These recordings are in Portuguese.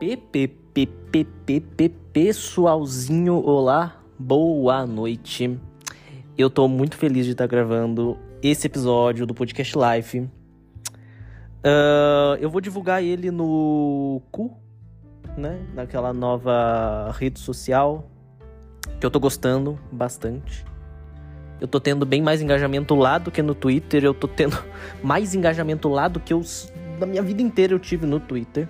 PPPPPP, pessoalzinho, olá, boa noite. Eu tô muito feliz de estar gravando esse episódio do Podcast Life. Uh, eu vou divulgar ele no cu, né? Naquela nova rede social que eu tô gostando bastante. Eu tô tendo bem mais engajamento lá do que no Twitter. Eu tô tendo mais engajamento lá do que eu, na minha vida inteira eu tive no Twitter.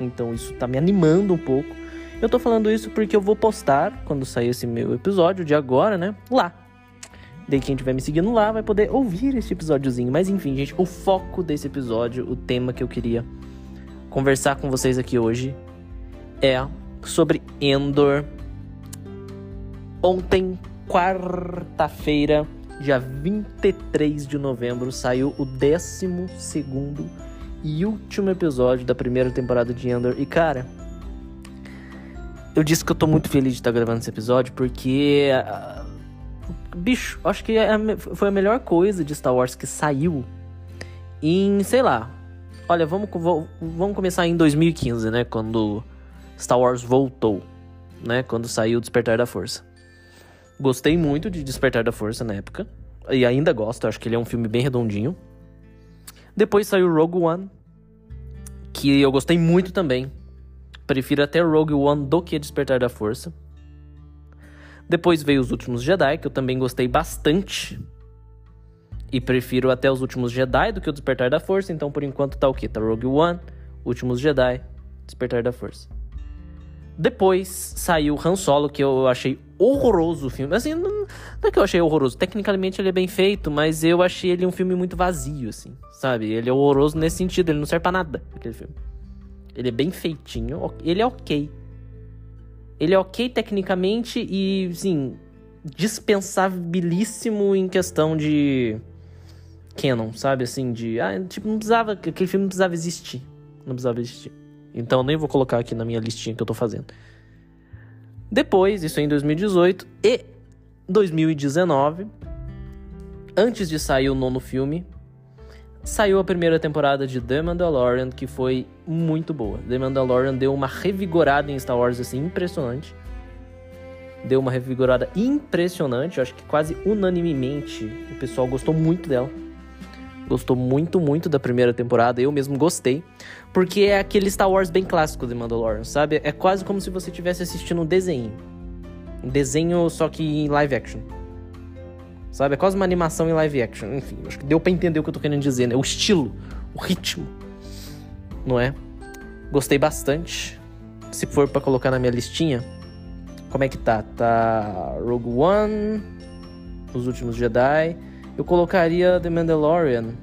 Então isso tá me animando um pouco. Eu tô falando isso porque eu vou postar, quando sair esse meu episódio de agora, né? Lá. Daí quem estiver me seguindo lá vai poder ouvir esse episódiozinho. Mas enfim, gente, o foco desse episódio, o tema que eu queria conversar com vocês aqui hoje é sobre Endor. Ontem, quarta-feira, dia 23 de novembro, saiu o 12 segundo e último episódio da primeira temporada de Endor. E cara, eu disse que eu tô muito feliz de estar gravando esse episódio porque. Uh, bicho, acho que é foi a melhor coisa de Star Wars que saiu em, sei lá. Olha, vamos, vamos começar em 2015, né? Quando Star Wars voltou, né? Quando saiu Despertar da Força. Gostei muito de Despertar da Força na época. E ainda gosto, acho que ele é um filme bem redondinho. Depois saiu Rogue One, que eu gostei muito também. Prefiro até Rogue One do que Despertar da Força. Depois veio Os Últimos Jedi, que eu também gostei bastante. E prefiro até Os Últimos Jedi do que o Despertar da Força. Então, por enquanto, tá o quê? Tá Rogue One, Últimos Jedi, Despertar da Força. Depois saiu Han Solo, que eu achei horroroso o filme. Assim, não, não, é que eu achei horroroso. Tecnicamente ele é bem feito, mas eu achei ele um filme muito vazio, assim. Sabe? Ele é horroroso nesse sentido, ele não serve pra nada, aquele filme. Ele é bem feitinho, ele é ok. Ele é ok tecnicamente e, sim, dispensabilíssimo em questão de canon, sabe? Assim, de. Ah, tipo, não precisava. Aquele filme não precisava existir. Não precisava existir. Então nem vou colocar aqui na minha listinha que eu tô fazendo. Depois, isso é em 2018 e 2019, antes de sair o nono filme, saiu a primeira temporada de The Mandalorian, que foi muito boa. The Mandalorian deu uma revigorada em Star Wars assim impressionante. Deu uma revigorada impressionante, eu acho que quase unanimemente o pessoal gostou muito dela gostou muito, muito da primeira temporada. Eu mesmo gostei. Porque é aquele Star Wars bem clássico de Mandalorian, sabe? É quase como se você estivesse assistindo um desenho. Um desenho só que em live action. Sabe? É quase uma animação em live action. Enfim, acho que deu pra entender o que eu tô querendo dizer, né? O estilo, o ritmo. Não é? Gostei bastante. Se for para colocar na minha listinha, como é que tá? Tá Rogue One, Os Últimos Jedi, eu colocaria The Mandalorian.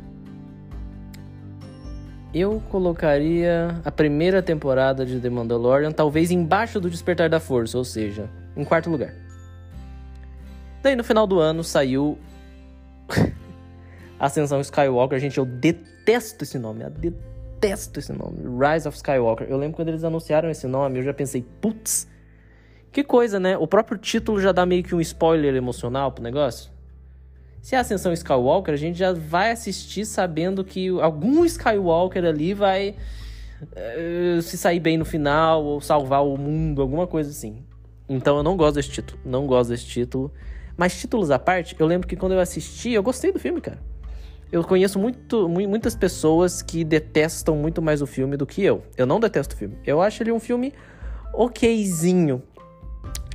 Eu colocaria a primeira temporada de The Mandalorian, talvez embaixo do Despertar da Força, ou seja, em quarto lugar. Daí no final do ano saiu Ascensão Skywalker. Gente, eu detesto esse nome, eu detesto esse nome. Rise of Skywalker. Eu lembro quando eles anunciaram esse nome, eu já pensei, putz, que coisa, né? O próprio título já dá meio que um spoiler emocional pro negócio. Se é a Ascensão Skywalker, a gente já vai assistir sabendo que algum Skywalker ali vai uh, se sair bem no final ou salvar o mundo, alguma coisa assim. Então eu não gosto desse título, não gosto desse título. Mas títulos à parte, eu lembro que quando eu assisti, eu gostei do filme, cara. Eu conheço muito, muitas pessoas que detestam muito mais o filme do que eu. Eu não detesto o filme. Eu acho ele um filme okzinho.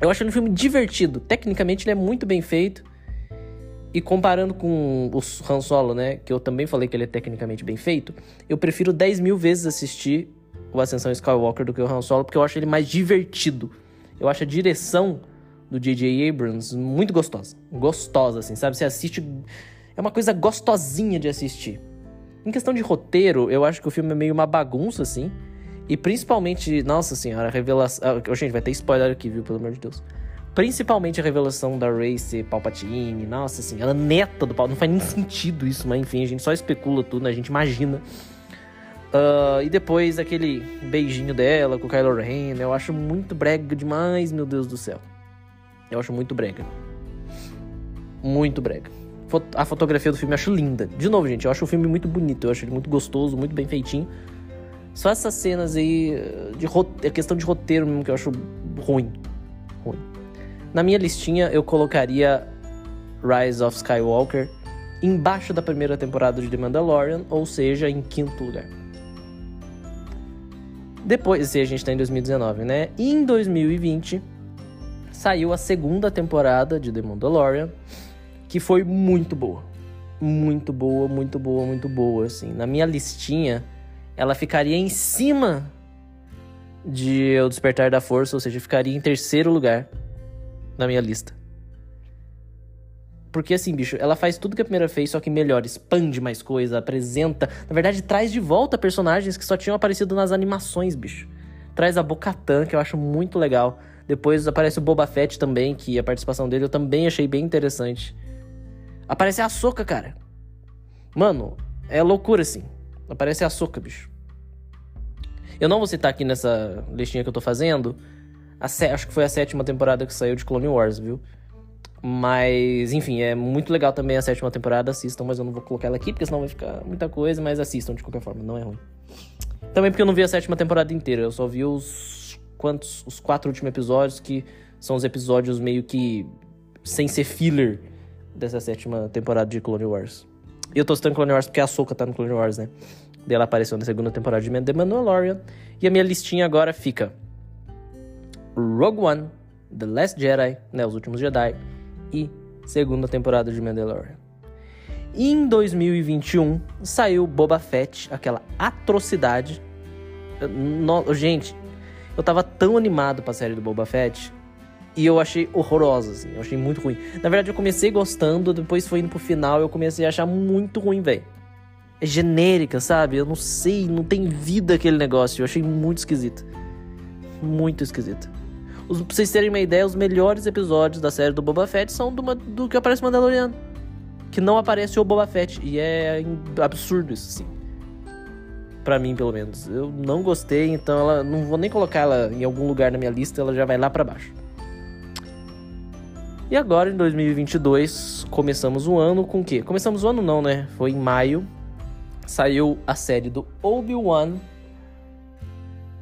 Eu acho ele um filme divertido. Tecnicamente ele é muito bem feito. E comparando com o Han Solo, né? Que eu também falei que ele é tecnicamente bem feito. Eu prefiro 10 mil vezes assistir o Ascensão Skywalker do que o Han Solo, porque eu acho ele mais divertido. Eu acho a direção do J.J. Abrams muito gostosa. Gostosa, assim, sabe? Você assiste. É uma coisa gostosinha de assistir. Em questão de roteiro, eu acho que o filme é meio uma bagunça, assim. E principalmente, nossa senhora, a revelação. Ah, gente, vai ter spoiler aqui, viu? Pelo amor de Deus. Principalmente a revelação da Race Palpatine, nossa assim, ela é neta do Palpatine. Não faz nem sentido isso, mas enfim, a gente só especula tudo, né? A gente imagina. Uh, e depois aquele beijinho dela com o Kylo Ren, eu acho muito brega demais, meu Deus do céu. Eu acho muito brega. Muito brega. A fotografia do filme eu acho linda. De novo, gente, eu acho o filme muito bonito, eu acho ele muito gostoso, muito bem feitinho. Só essas cenas aí de é questão de roteiro mesmo que eu acho. Ruim. Na minha listinha eu colocaria Rise of Skywalker embaixo da primeira temporada de The Mandalorian, ou seja, em quinto lugar. Depois, se a gente tá em 2019, né? E em 2020 saiu a segunda temporada de The Mandalorian, que foi muito boa. Muito boa, muito boa, muito boa, assim. Na minha listinha, ela ficaria em cima de O Despertar da Força, ou seja, ficaria em terceiro lugar na minha lista. Porque assim, bicho, ela faz tudo que a primeira fez, só que melhor, expande mais coisa, apresenta. Na verdade, traz de volta personagens que só tinham aparecido nas animações, bicho. Traz a Bocatan, que eu acho muito legal. Depois aparece o Boba Fett também, que a participação dele eu também achei bem interessante. Aparece a Soca, cara. Mano, é loucura assim. Aparece a Soca, bicho. Eu não vou citar aqui nessa listinha que eu tô fazendo. Acho que foi a sétima temporada que saiu de Clone Wars, viu? Mas, enfim, é muito legal também a sétima temporada, assistam, mas eu não vou colocar ela aqui, porque senão vai ficar muita coisa, mas assistam de qualquer forma, não é ruim. Também porque eu não vi a sétima temporada inteira, eu só vi os quantos os quatro últimos episódios, que são os episódios meio que sem ser filler dessa sétima temporada de Clone Wars. E eu tô citando Clone Wars porque a Soka tá no Clone Wars, né? E ela apareceu na segunda temporada de The Mandalorian. E a minha listinha agora fica Rogue One, The Last Jedi, né, Os Últimos Jedi, e segunda temporada de Mandalorian. E em 2021 saiu Boba Fett, aquela atrocidade. No, gente, eu tava tão animado pra série do Boba Fett e eu achei horrorosa, assim, eu achei muito ruim. Na verdade, eu comecei gostando, depois foi indo pro final eu comecei a achar muito ruim, velho. É genérica, sabe? Eu não sei, não tem vida aquele negócio. Eu achei muito esquisito. Muito esquisito. Os, pra vocês terem uma ideia, os melhores episódios da série do Boba Fett são do, do que aparece Mandaloriano. Que não aparece o Boba Fett. E é absurdo isso, sim. Pra mim, pelo menos. Eu não gostei, então ela. Não vou nem colocar ela em algum lugar na minha lista, ela já vai lá para baixo. E agora, em 2022, começamos o ano com o quê? Começamos o ano não, né? Foi em maio. Saiu a série do Obi-Wan.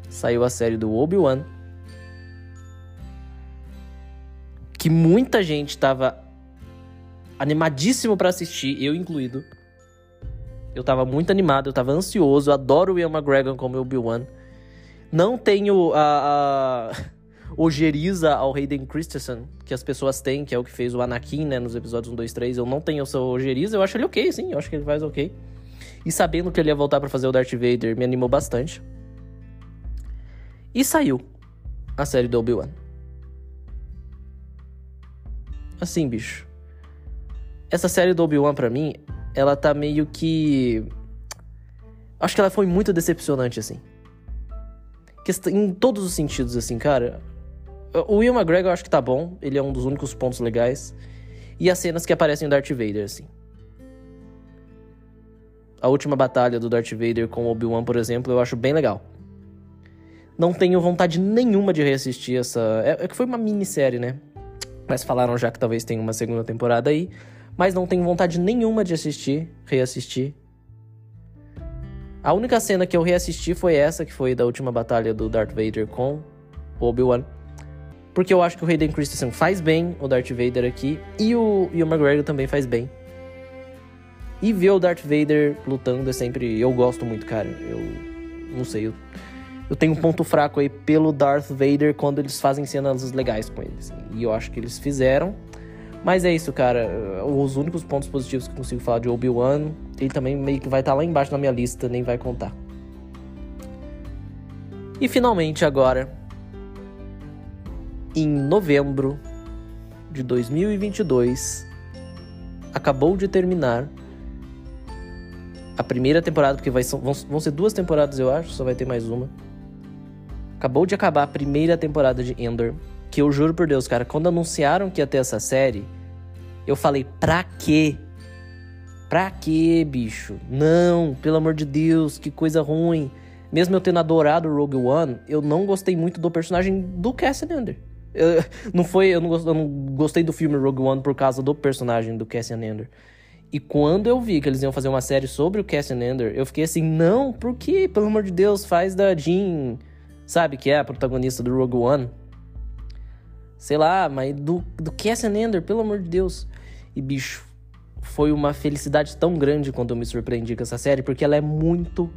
Saiu a série do Obi-Wan que muita gente estava animadíssimo para assistir, eu incluído. Eu tava muito animado, eu tava ansioso, adoro o Ian McGregor como Obi-Wan. Não tenho a, a ojeriza ao Hayden Christensen, que as pessoas têm, que é o que fez o Anakin, né, nos episódios 1, 2, 3. Eu não tenho essa ojeriza, eu acho ele ok, sim, eu acho que ele faz ok. E sabendo que ele ia voltar para fazer o Darth Vader, me animou bastante. E saiu a série do Obi-Wan. Assim, bicho. Essa série do Obi-Wan pra mim, ela tá meio que. Acho que ela foi muito decepcionante, assim. Em todos os sentidos, assim, cara. O Will McGregor eu acho que tá bom. Ele é um dos únicos pontos legais. E as cenas que aparecem em Darth Vader, assim. A última batalha do Darth Vader com o Obi-Wan, por exemplo, eu acho bem legal. Não tenho vontade nenhuma de reassistir essa. É, é que foi uma minissérie, né? Mas falaram já que talvez tenha uma segunda temporada aí. Mas não tenho vontade nenhuma de assistir, reassistir. A única cena que eu reassisti foi essa, que foi da última batalha do Darth Vader com Obi-Wan. Porque eu acho que o Hayden Christensen faz bem o Darth Vader aqui. E o, e o McGregor também faz bem. E ver o Darth Vader lutando é sempre. Eu gosto muito, cara. Eu. Não sei. Eu, eu tenho um ponto fraco aí pelo Darth Vader quando eles fazem cenas legais com eles. E eu acho que eles fizeram. Mas é isso, cara. Os únicos pontos positivos que eu consigo falar de Obi-Wan, ele também meio que vai estar tá lá embaixo na minha lista, nem vai contar. E finalmente agora, em novembro de 2022, acabou de terminar a primeira temporada, porque vai, vão ser duas temporadas, eu acho, só vai ter mais uma Acabou de acabar a primeira temporada de Endor. Que eu juro por Deus, cara, quando anunciaram que ia ter essa série, eu falei, pra quê? Pra quê, bicho? Não, pelo amor de Deus, que coisa ruim. Mesmo eu tendo adorado Rogue One, eu não gostei muito do personagem do Cassian Andor. não foi, eu não, eu não, gostei do filme Rogue One por causa do personagem do Cassian Andor. E quando eu vi que eles iam fazer uma série sobre o Cassian Ender, eu fiquei assim, não, por que, pelo amor de Deus, faz da Jean, sabe, que é a protagonista do Rogue One. Sei lá, mas do, do Cassian Ender, pelo amor de Deus. E, bicho, foi uma felicidade tão grande quando eu me surpreendi com essa série, porque ela é muito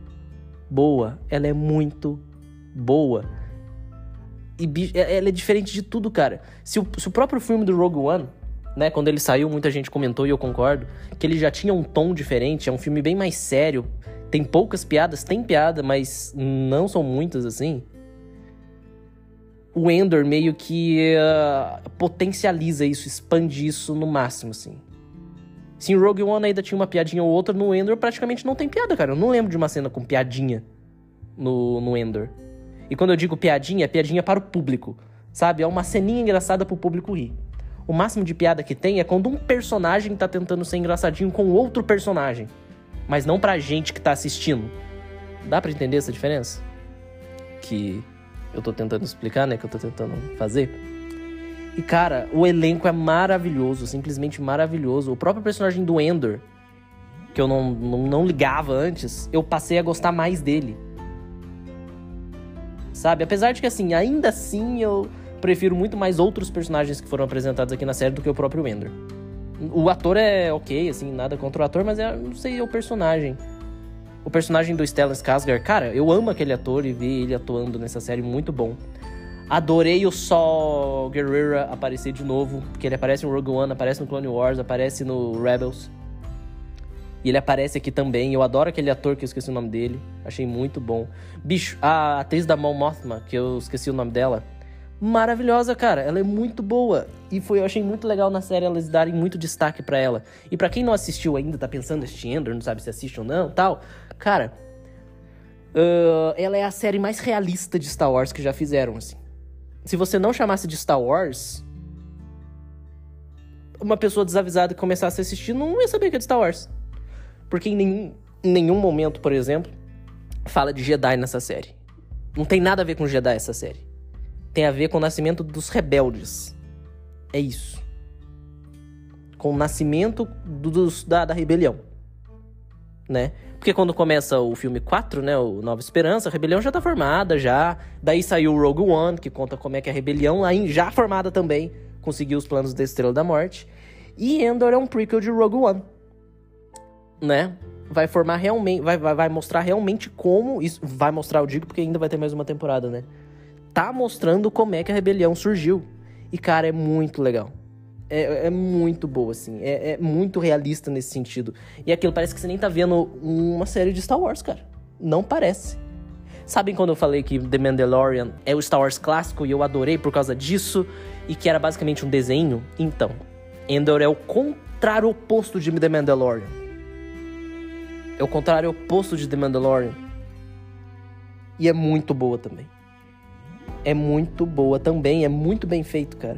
boa. Ela é muito boa. E bicho, é, ela é diferente de tudo, cara. Se o, se o próprio filme do Rogue One, né, quando ele saiu, muita gente comentou e eu concordo, que ele já tinha um tom diferente, é um filme bem mais sério. Tem poucas piadas, tem piada, mas não são muitas assim o Endor meio que uh, potencializa isso, expande isso no máximo, assim. Se em Rogue One ainda tinha uma piadinha ou outra, no Endor praticamente não tem piada, cara. Eu não lembro de uma cena com piadinha no, no Endor. E quando eu digo piadinha, é piadinha para o público, sabe? É uma ceninha engraçada pro público rir. O máximo de piada que tem é quando um personagem tá tentando ser engraçadinho com outro personagem. Mas não pra gente que tá assistindo. Dá para entender essa diferença? Que eu tô tentando explicar, né? Que eu tô tentando fazer. E, cara, o elenco é maravilhoso, simplesmente maravilhoso. O próprio personagem do Endor, que eu não, não, não ligava antes, eu passei a gostar mais dele. Sabe? Apesar de que, assim, ainda assim eu prefiro muito mais outros personagens que foram apresentados aqui na série do que o próprio Endor. O ator é ok, assim, nada contra o ator, mas é, não sei, é o personagem. O personagem do Stellan Skarsgård, cara, eu amo aquele ator e ver ele atuando nessa série muito bom. Adorei o Saw Gerrera aparecer de novo, porque ele aparece no Rogue One, aparece no Clone Wars, aparece no Rebels. E ele aparece aqui também. Eu adoro aquele ator que eu esqueci o nome dele. Achei muito bom. Bicho, a atriz da Mon Mothma, que eu esqueci o nome dela, maravilhosa, cara. Ela é muito boa. E foi, eu achei muito legal na série elas darem muito destaque para ela. E para quem não assistiu ainda, tá pensando este Endor, não sabe se assiste ou não, tal. Cara, uh, ela é a série mais realista de Star Wars que já fizeram, assim. Se você não chamasse de Star Wars, uma pessoa desavisada que começasse a assistir não ia saber que é de Star Wars. Porque em nenhum, em nenhum momento, por exemplo, fala de Jedi nessa série. Não tem nada a ver com Jedi essa série. Tem a ver com o nascimento dos rebeldes. É isso. Com o nascimento do, dos, da, da rebelião. Né? Porque quando começa o filme 4, né, o Nova Esperança, a rebelião já tá formada, já. Daí saiu o Rogue One, que conta como é que a rebelião, aí já formada também, conseguiu os planos da Estrela da Morte. E Endor é um prequel de Rogue One. Né? Vai formar realmente, vai, vai, vai mostrar realmente como isso, vai mostrar, eu digo, porque ainda vai ter mais uma temporada, né? Tá mostrando como é que a rebelião surgiu. E cara, é muito legal é, é muito boa, assim. É, é, muito realista nesse sentido. E aquilo parece que você nem tá vendo uma série de Star Wars, cara. Não parece. Sabem quando eu falei que The Mandalorian é o Star Wars clássico e eu adorei por causa disso e que era basicamente um desenho? Então, Endor é o contrário oposto de The Mandalorian. É o contrário oposto de The Mandalorian. E é muito boa também. É muito boa também, é muito bem feito, cara.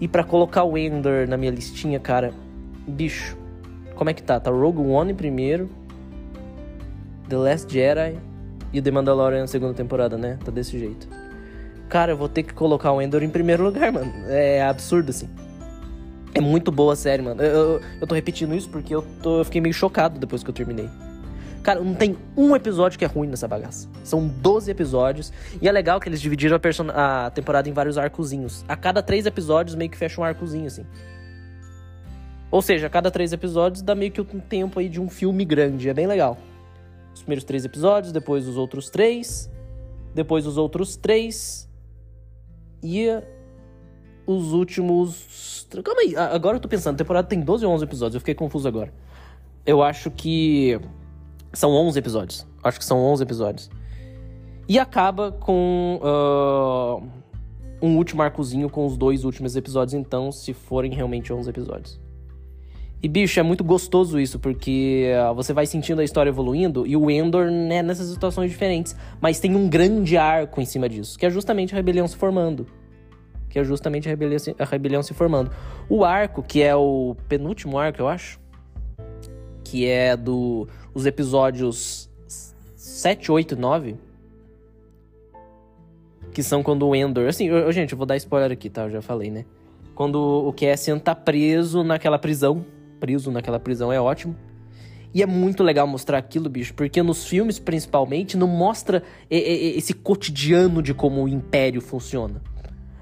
E para colocar o Endor na minha listinha, cara, bicho, como é que tá? Tá Rogue One em primeiro, The Last Jedi e The Mandalorian na segunda temporada, né? Tá desse jeito. Cara, eu vou ter que colocar o Endor em primeiro lugar, mano. É absurdo, assim. É muito boa a série, mano. Eu, eu, eu tô repetindo isso porque eu, tô, eu fiquei meio chocado depois que eu terminei. Cara, não tem um episódio que é ruim nessa bagaça. São 12 episódios. E é legal que eles dividiram a, person... a temporada em vários arcozinhos. A cada três episódios meio que fecha um arcozinho, assim. Ou seja, a cada três episódios dá meio que um tempo aí de um filme grande. É bem legal. Os primeiros três episódios, depois os outros três, depois os outros três. E os últimos. Calma aí, agora eu tô pensando, a temporada tem 12 ou 11 episódios, eu fiquei confuso agora. Eu acho que são 11 episódios. Acho que são 11 episódios. E acaba com uh, um último arcozinho com os dois últimos episódios, então, se forem realmente 11 episódios. E, bicho, é muito gostoso isso, porque uh, você vai sentindo a história evoluindo e o Endor, né, nessas situações diferentes. Mas tem um grande arco em cima disso, que é justamente a rebelião se formando. Que é justamente a rebelião, a rebelião se formando. O arco, que é o penúltimo arco, eu acho, que é do os episódios 7, 8 e 9, que são quando o Endor, assim, eu, gente, eu vou dar spoiler aqui, tá? Eu já falei, né? Quando o Cassian tá preso naquela prisão preso naquela prisão é ótimo. E é muito legal mostrar aquilo, bicho, porque nos filmes, principalmente, não mostra esse cotidiano de como o Império funciona.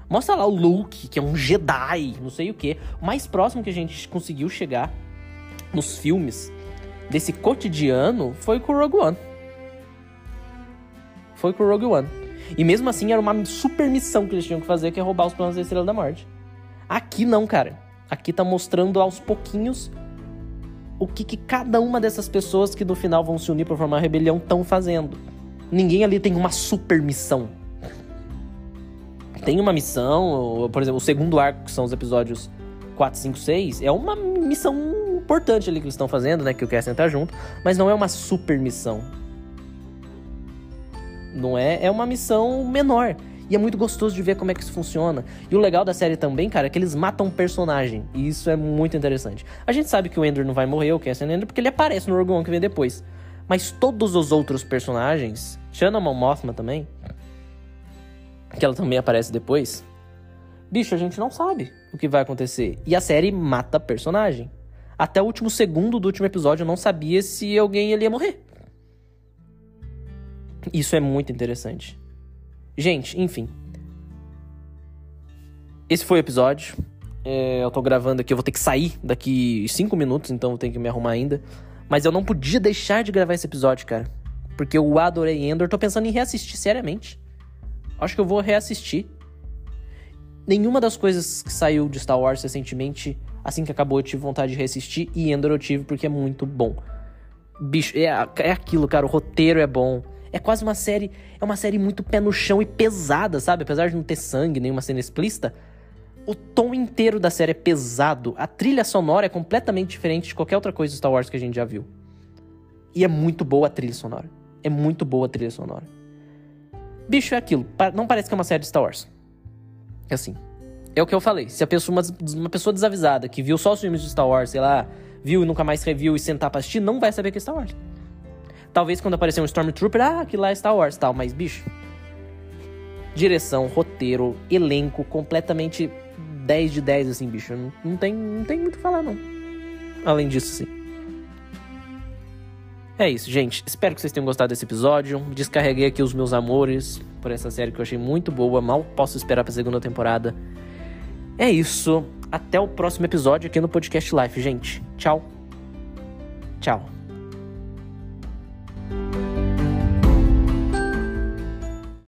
Mostra lá o Luke, que é um Jedi, não sei o que. O mais próximo que a gente conseguiu chegar nos filmes desse cotidiano foi com o Rogue One. Foi com o Rogue One. E mesmo assim era uma super missão que eles tinham que fazer, que é roubar os planos da Estrela da Morte. Aqui não, cara. Aqui tá mostrando aos pouquinhos o que, que cada uma dessas pessoas que no final vão se unir para formar a rebelião estão fazendo. Ninguém ali tem uma super missão. Tem uma missão, por exemplo, o segundo arco, que são os episódios 4, 5, 6, é uma missão importante ali que eles estão fazendo, né? Que o Cassian tá junto, mas não é uma super missão. Não é, é uma missão menor. E é muito gostoso de ver como é que isso funciona. E o legal da série também, cara, é que eles matam um personagem. E isso é muito interessante. A gente sabe que o Ender não vai morrer, o Cassian Ender, porque ele aparece no One que vem depois. Mas todos os outros personagens, Shanna Mothma também, que ela também aparece depois, bicho, a gente não sabe o que vai acontecer. E a série mata personagem. Até o último segundo do último episódio eu não sabia se alguém ia morrer. Isso é muito interessante. Gente, enfim. Esse foi o episódio. É, eu tô gravando aqui, eu vou ter que sair daqui 5 minutos, então eu tenho que me arrumar ainda. Mas eu não podia deixar de gravar esse episódio, cara. Porque eu adorei Endor, tô pensando em reassistir seriamente. Acho que eu vou reassistir. Nenhuma das coisas que saiu de Star Wars recentemente, assim que acabou, eu tive vontade de reassistir. E Endor eu tive porque é muito bom. Bicho, é, é aquilo, cara. O roteiro é bom. É quase uma série. É uma série muito pé no chão e pesada, sabe? Apesar de não ter sangue, nenhuma cena explícita. O tom inteiro da série é pesado. A trilha sonora é completamente diferente de qualquer outra coisa de Star Wars que a gente já viu. E é muito boa a trilha sonora. É muito boa a trilha sonora. Bicho, é aquilo. Não parece que é uma série de Star Wars. É assim. É o que eu falei. Se a pessoa, uma, uma pessoa desavisada que viu só os filmes de Star Wars, sei lá, viu e nunca mais reviu e sentar pra assistir, não vai saber que é Star Wars. Talvez quando aparecer um Stormtrooper, ah, que lá é Star Wars tal, mas bicho. Direção, roteiro, elenco, completamente 10 de 10, assim, bicho. Não, não, tem, não tem muito o que falar, não. Além disso, sim. É isso, gente. Espero que vocês tenham gostado desse episódio. Descarreguei aqui os meus amores por essa série que eu achei muito boa. Mal posso esperar pra segunda temporada. É isso. Até o próximo episódio aqui no Podcast Life, gente. Tchau. Tchau.